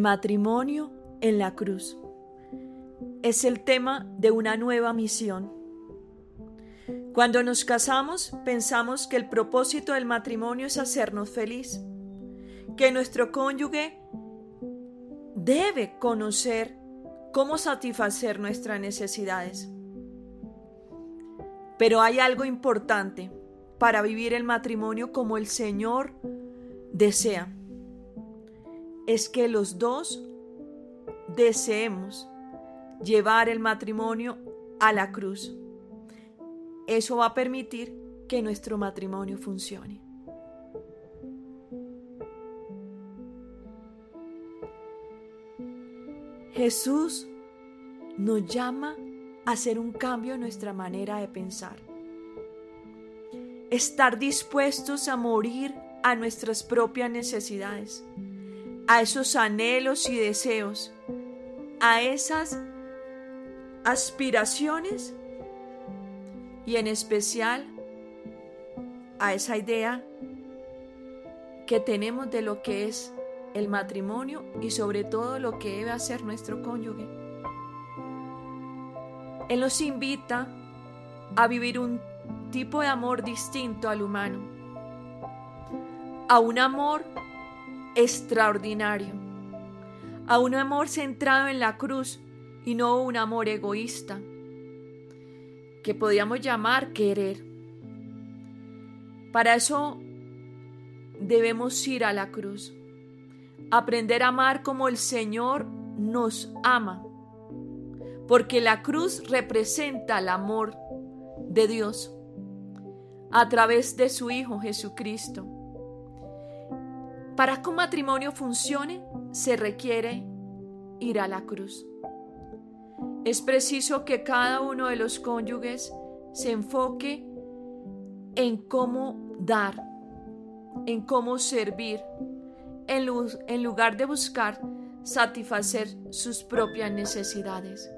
Matrimonio en la cruz es el tema de una nueva misión. Cuando nos casamos pensamos que el propósito del matrimonio es hacernos feliz, que nuestro cónyuge debe conocer cómo satisfacer nuestras necesidades. Pero hay algo importante para vivir el matrimonio como el Señor desea es que los dos deseemos llevar el matrimonio a la cruz. Eso va a permitir que nuestro matrimonio funcione. Jesús nos llama a hacer un cambio en nuestra manera de pensar. Estar dispuestos a morir a nuestras propias necesidades a esos anhelos y deseos, a esas aspiraciones y en especial a esa idea que tenemos de lo que es el matrimonio y sobre todo lo que debe hacer nuestro cónyuge. Él nos invita a vivir un tipo de amor distinto al humano, a un amor extraordinario, a un amor centrado en la cruz y no un amor egoísta, que podríamos llamar querer. Para eso debemos ir a la cruz, aprender a amar como el Señor nos ama, porque la cruz representa el amor de Dios a través de su Hijo Jesucristo. Para que un matrimonio funcione, se requiere ir a la cruz. Es preciso que cada uno de los cónyuges se enfoque en cómo dar, en cómo servir, en, lugar de buscar satisfacer sus propias necesidades.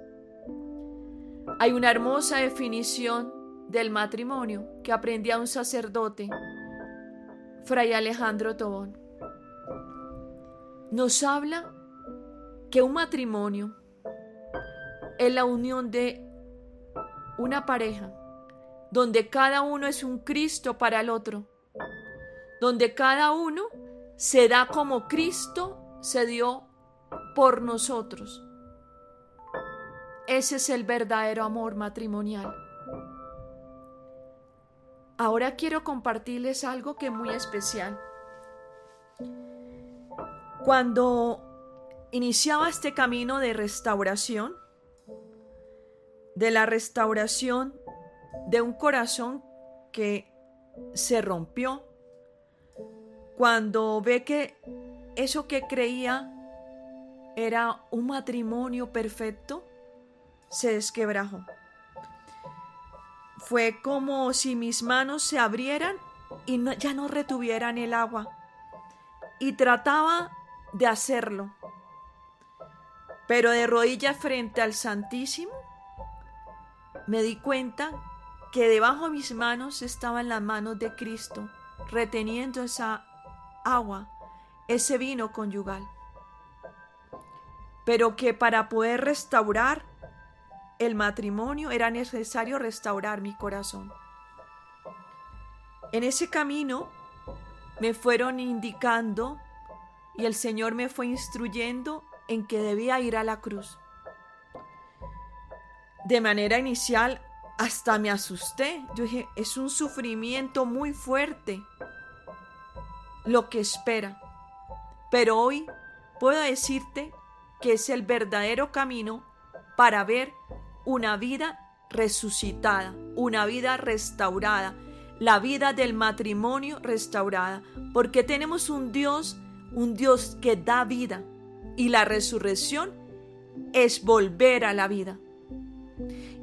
Hay una hermosa definición del matrimonio que aprendía un sacerdote, Fray Alejandro Tobón nos habla que un matrimonio es la unión de una pareja donde cada uno es un Cristo para el otro, donde cada uno se da como Cristo se dio por nosotros. Ese es el verdadero amor matrimonial. Ahora quiero compartirles algo que es muy especial. Cuando iniciaba este camino de restauración, de la restauración de un corazón que se rompió, cuando ve que eso que creía era un matrimonio perfecto, se desquebrajó. Fue como si mis manos se abrieran y ya no retuvieran el agua. Y trataba de hacerlo. Pero de rodillas frente al Santísimo, me di cuenta que debajo de mis manos estaban las manos de Cristo, reteniendo esa agua, ese vino conyugal. Pero que para poder restaurar el matrimonio era necesario restaurar mi corazón. En ese camino me fueron indicando y el Señor me fue instruyendo en que debía ir a la cruz. De manera inicial hasta me asusté. Yo dije, es un sufrimiento muy fuerte lo que espera. Pero hoy puedo decirte que es el verdadero camino para ver una vida resucitada, una vida restaurada, la vida del matrimonio restaurada, porque tenemos un Dios un Dios que da vida y la resurrección es volver a la vida.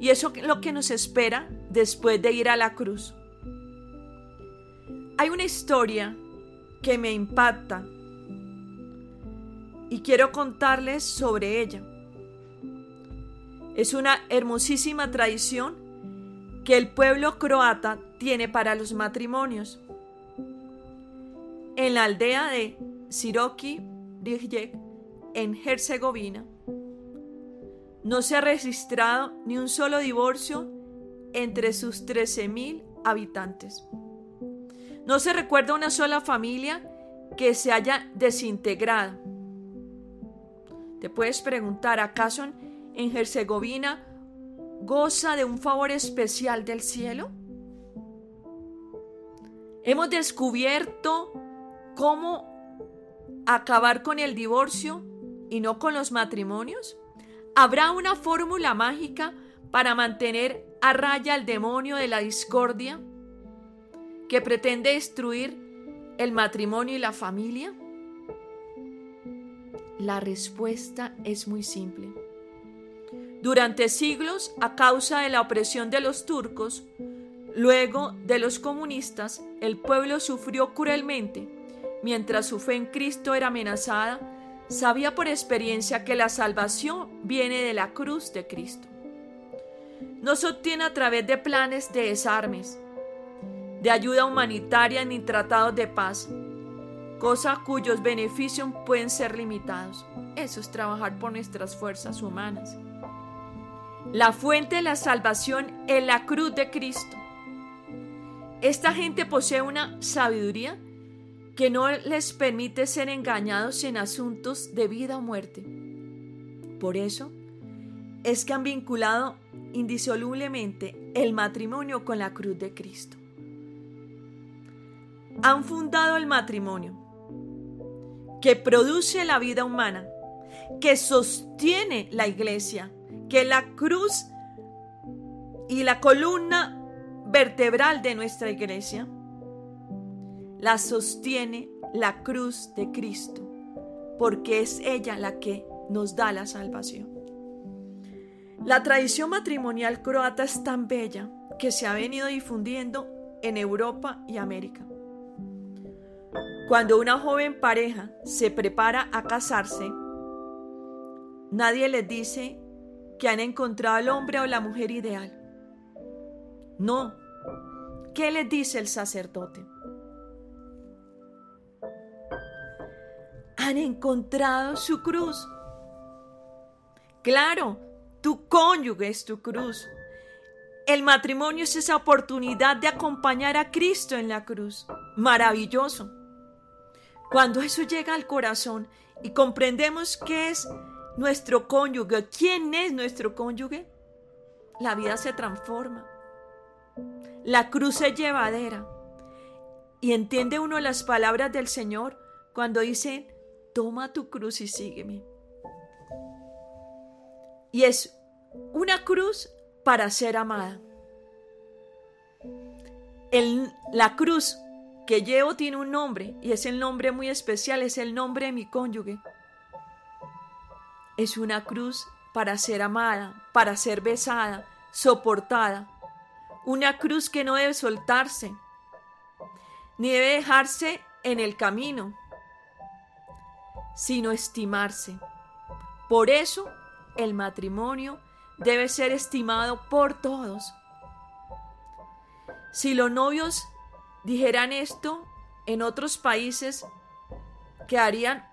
Y eso es lo que nos espera después de ir a la cruz. Hay una historia que me impacta y quiero contarles sobre ella. Es una hermosísima tradición que el pueblo croata tiene para los matrimonios. En la aldea de Siroki Rijek, en Herzegovina, no se ha registrado ni un solo divorcio entre sus 13.000 habitantes. No se recuerda una sola familia que se haya desintegrado. Te puedes preguntar, ¿acaso en Herzegovina goza de un favor especial del cielo? Hemos descubierto cómo acabar con el divorcio y no con los matrimonios. ¿Habrá una fórmula mágica para mantener a raya al demonio de la discordia que pretende destruir el matrimonio y la familia? La respuesta es muy simple. Durante siglos, a causa de la opresión de los turcos, luego de los comunistas, el pueblo sufrió cruelmente. Mientras su fe en Cristo era amenazada, sabía por experiencia que la salvación viene de la cruz de Cristo. No se obtiene a través de planes de desarmes, de ayuda humanitaria ni tratados de paz, cosa cuyos beneficios pueden ser limitados. Eso es trabajar por nuestras fuerzas humanas. La fuente de la salvación es la cruz de Cristo. Esta gente posee una sabiduría que no les permite ser engañados en asuntos de vida o muerte. Por eso es que han vinculado indisolublemente el matrimonio con la cruz de Cristo. Han fundado el matrimonio que produce la vida humana, que sostiene la iglesia, que la cruz y la columna vertebral de nuestra iglesia la sostiene la cruz de Cristo, porque es ella la que nos da la salvación. La tradición matrimonial croata es tan bella que se ha venido difundiendo en Europa y América. Cuando una joven pareja se prepara a casarse, nadie les dice que han encontrado al hombre o la mujer ideal. No. ¿Qué les dice el sacerdote? Han encontrado su cruz. Claro, tu cónyuge es tu cruz. El matrimonio es esa oportunidad de acompañar a Cristo en la cruz. Maravilloso. Cuando eso llega al corazón y comprendemos qué es nuestro cónyuge, quién es nuestro cónyuge, la vida se transforma. La cruz es llevadera. Y entiende uno las palabras del Señor cuando dice, toma tu cruz y sígueme. Y es una cruz para ser amada. la cruz que llevo tiene un nombre y es el nombre muy especial, es el nombre de mi cónyuge. Es una cruz para ser amada, para ser besada, soportada. Una cruz que no debe soltarse, ni debe dejarse en el camino, sino estimarse. Por eso el matrimonio debe ser estimado por todos. Si los novios dijeran esto en otros países, quedarían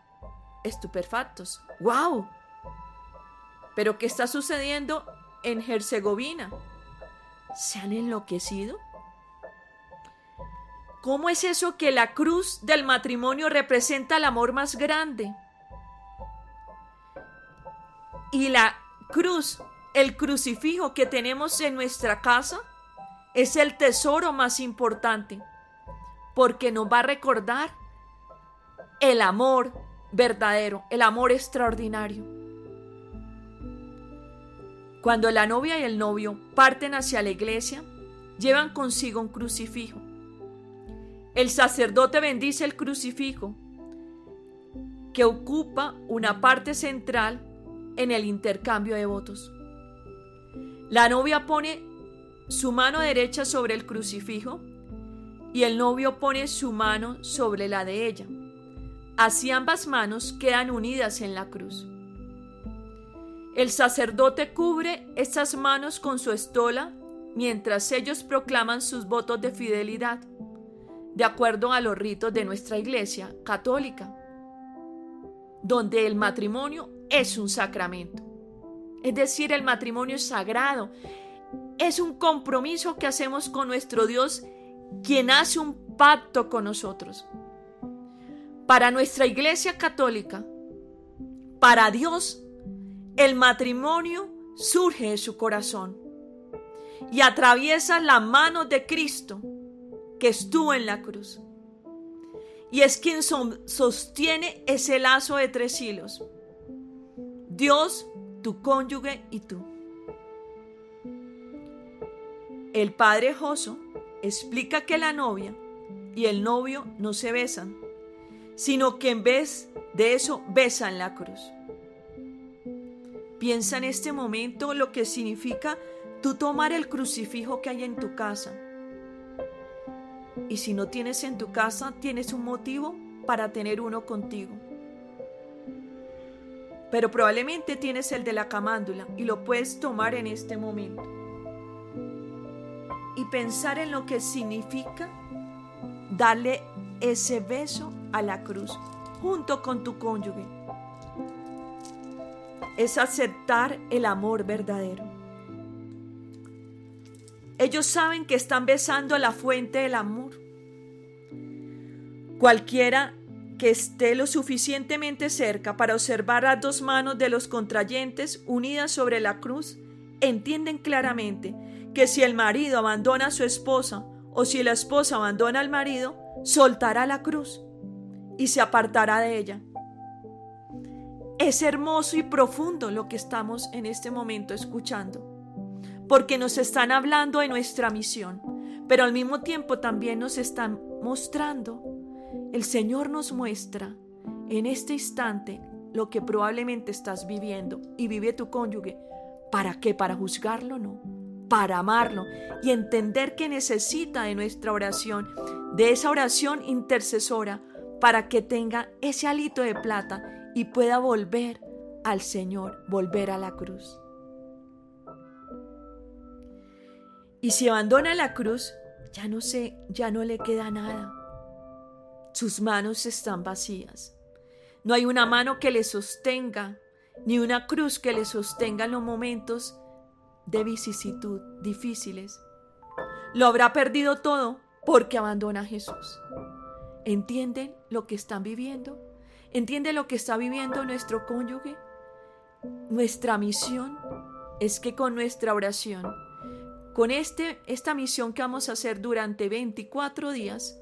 estupefactos. ¡Wow! Pero ¿qué está sucediendo en Herzegovina? ¿Se han enloquecido? ¿Cómo es eso que la cruz del matrimonio representa el amor más grande? Y la cruz, el crucifijo que tenemos en nuestra casa, es el tesoro más importante porque nos va a recordar el amor verdadero, el amor extraordinario. Cuando la novia y el novio parten hacia la iglesia, llevan consigo un crucifijo. El sacerdote bendice el crucifijo, que ocupa una parte central en el intercambio de votos. La novia pone su mano derecha sobre el crucifijo y el novio pone su mano sobre la de ella. Así ambas manos quedan unidas en la cruz. El sacerdote cubre estas manos con su estola mientras ellos proclaman sus votos de fidelidad, de acuerdo a los ritos de nuestra iglesia católica. donde el matrimonio es un sacramento. Es decir, el matrimonio es sagrado. Es un compromiso que hacemos con nuestro Dios, quien hace un pacto con nosotros. Para nuestra Iglesia Católica, para Dios, el matrimonio surge de su corazón y atraviesa la mano de Cristo que estuvo en la cruz. Y es quien sostiene ese lazo de tres hilos. Dios, tu cónyuge y tú. El padre Joso explica que la novia y el novio no se besan, sino que en vez de eso besan la cruz. Piensa en este momento lo que significa tú tomar el crucifijo que hay en tu casa. Y si no tienes en tu casa, tienes un motivo para tener uno contigo. Pero probablemente tienes el de la camándula y lo puedes tomar en este momento. Y pensar en lo que significa darle ese beso a la cruz junto con tu cónyuge. Es aceptar el amor verdadero. Ellos saben que están besando la fuente del amor. Cualquiera que esté lo suficientemente cerca para observar las dos manos de los contrayentes unidas sobre la cruz, entienden claramente que si el marido abandona a su esposa o si la esposa abandona al marido, soltará la cruz y se apartará de ella. Es hermoso y profundo lo que estamos en este momento escuchando porque nos están hablando de nuestra misión, pero al mismo tiempo también nos están mostrando, el Señor nos muestra en este instante lo que probablemente estás viviendo y vive tu cónyuge. ¿Para qué? Para juzgarlo, no. Para amarlo y entender que necesita de nuestra oración, de esa oración intercesora, para que tenga ese alito de plata y pueda volver al Señor, volver a la cruz. Y si abandona la cruz, ya no sé, ya no le queda nada. Sus manos están vacías. No hay una mano que le sostenga, ni una cruz que le sostenga en los momentos de vicisitud difíciles. Lo habrá perdido todo porque abandona a Jesús. ¿Entienden lo que están viviendo? ¿Entiende lo que está viviendo nuestro cónyuge? Nuestra misión es que con nuestra oración con este, esta misión que vamos a hacer durante 24 días,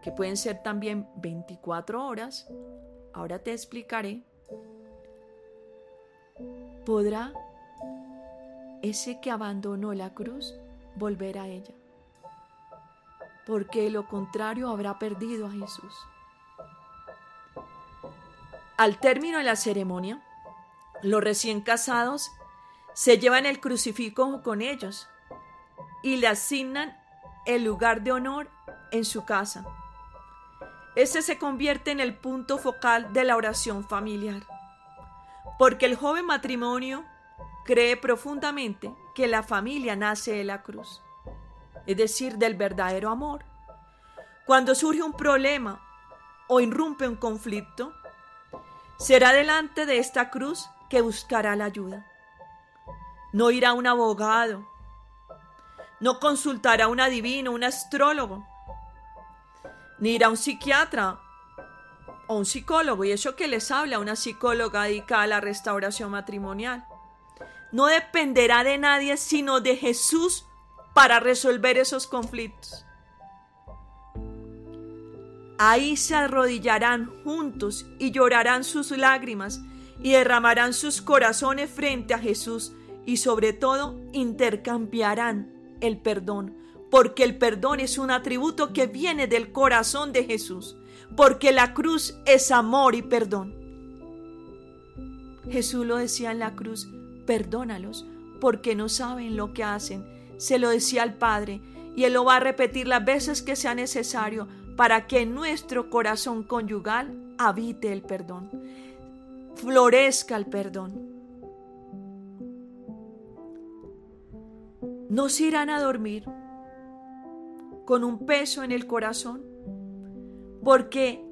que pueden ser también 24 horas, ahora te explicaré, podrá ese que abandonó la cruz volver a ella, porque lo contrario habrá perdido a Jesús. Al término de la ceremonia, los recién casados se llevan el crucifijo con ellos y le asignan el lugar de honor en su casa. Ese se convierte en el punto focal de la oración familiar, porque el joven matrimonio cree profundamente que la familia nace de la cruz, es decir, del verdadero amor. Cuando surge un problema o irrumpe un conflicto, será delante de esta cruz que buscará la ayuda. No irá un abogado, no consultará a un adivino, un astrólogo, ni irá a un psiquiatra o un psicólogo, y eso que les habla una psicóloga dedicada a la restauración matrimonial. No dependerá de nadie sino de Jesús para resolver esos conflictos. Ahí se arrodillarán juntos y llorarán sus lágrimas y derramarán sus corazones frente a Jesús y sobre todo intercambiarán el perdón, porque el perdón es un atributo que viene del corazón de Jesús, porque la cruz es amor y perdón. Jesús lo decía en la cruz, perdónalos, porque no saben lo que hacen. Se lo decía al Padre, y Él lo va a repetir las veces que sea necesario para que en nuestro corazón conyugal habite el perdón, florezca el perdón. No se irán a dormir con un peso en el corazón, porque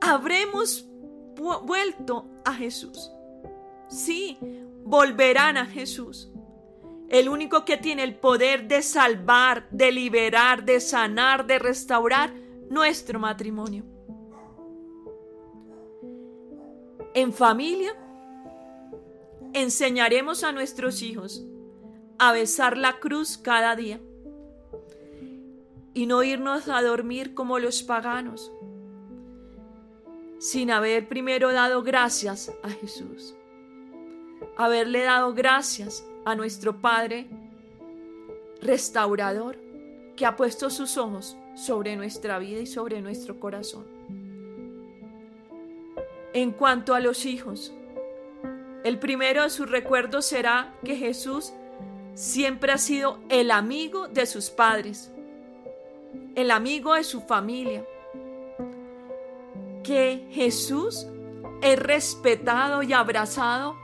habremos vuelto a Jesús. Sí, volverán a Jesús. El único que tiene el poder de salvar, de liberar, de sanar, de restaurar nuestro matrimonio. En familia, enseñaremos a nuestros hijos a besar la cruz cada día y no irnos a dormir como los paganos, sin haber primero dado gracias a Jesús, haberle dado gracias a nuestro Padre restaurador que ha puesto sus ojos sobre nuestra vida y sobre nuestro corazón. En cuanto a los hijos, el primero de sus recuerdos será que Jesús siempre ha sido el amigo de sus padres, el amigo de su familia, que Jesús es respetado y abrazado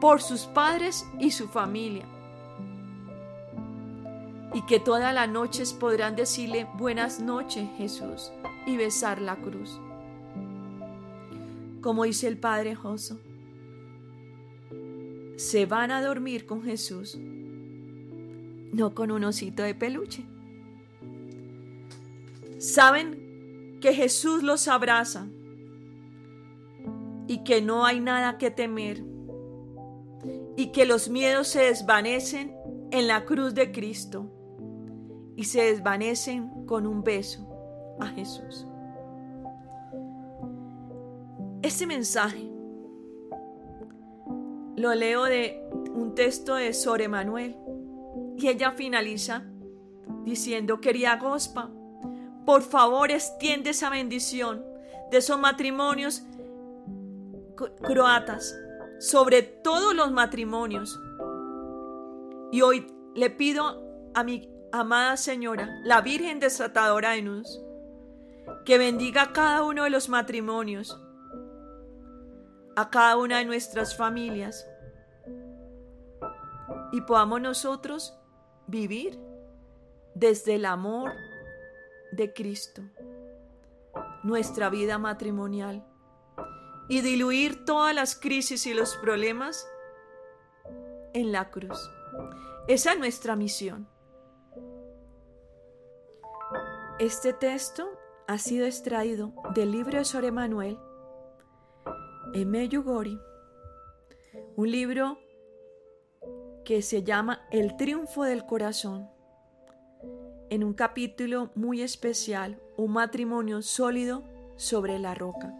por sus padres y su familia, y que todas las noches podrán decirle buenas noches Jesús y besar la cruz como dice el Padre Joso. Se van a dormir con Jesús, no con un osito de peluche. Saben que Jesús los abraza y que no hay nada que temer y que los miedos se desvanecen en la cruz de Cristo y se desvanecen con un beso a Jesús. Este mensaje lo leo de un texto de Sor Emanuel y ella finaliza diciendo, querida Gospa, por favor extiende esa bendición de esos matrimonios croatas sobre todos los matrimonios. Y hoy le pido a mi amada señora, la Virgen desatadora de Nus, que bendiga a cada uno de los matrimonios a cada una de nuestras familias y podamos nosotros vivir desde el amor de Cristo nuestra vida matrimonial y diluir todas las crisis y los problemas en la cruz. Esa es nuestra misión. Este texto ha sido extraído del libro de Sor Emanuel Meyugori, un libro que se llama El triunfo del corazón, en un capítulo muy especial, un matrimonio sólido sobre la roca.